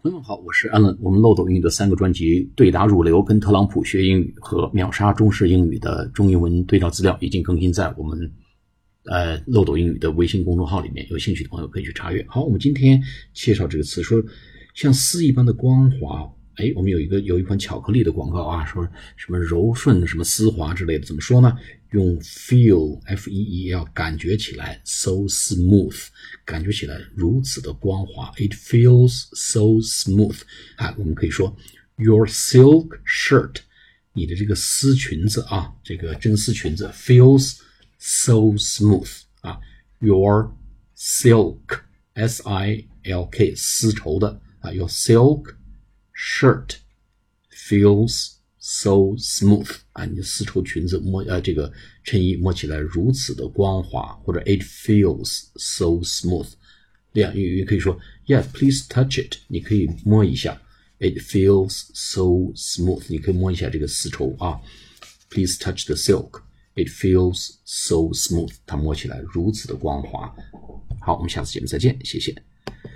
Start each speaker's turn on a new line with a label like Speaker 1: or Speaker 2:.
Speaker 1: 朋友们好，我是安乐。我们漏斗英语的三个专辑《对答如流》、跟特朗普学英语和秒杀中式英语的中英文对照资料已经更新在我们呃漏斗英语的微信公众号里面，有兴趣的朋友可以去查阅。好，我们今天介绍这个词，说像丝一般的光滑。哎，我们有一个有一款巧克力的广告啊，说什么柔顺、什么丝滑之类的，怎么说呢？用 feel f e e l 感觉起来 so smooth，感觉起来如此的光滑。It feels so smooth。啊，我们可以说 your silk shirt，你的这个丝裙子啊，这个真丝裙子 feels so smooth 啊。Your silk s i l k 丝绸的啊，your silk。Shirt feels so smooth 啊，你的丝绸裙子摸呃这个衬衣摸起来如此的光滑，或者 It feels so smooth。这样也也可以说，Yeah，please touch it。你可以摸一下，It feels so smooth。你可以摸一下这个丝绸啊，Please touch the silk。It feels so smooth。它摸起来如此的光滑。好，我们下次节目再见，谢谢。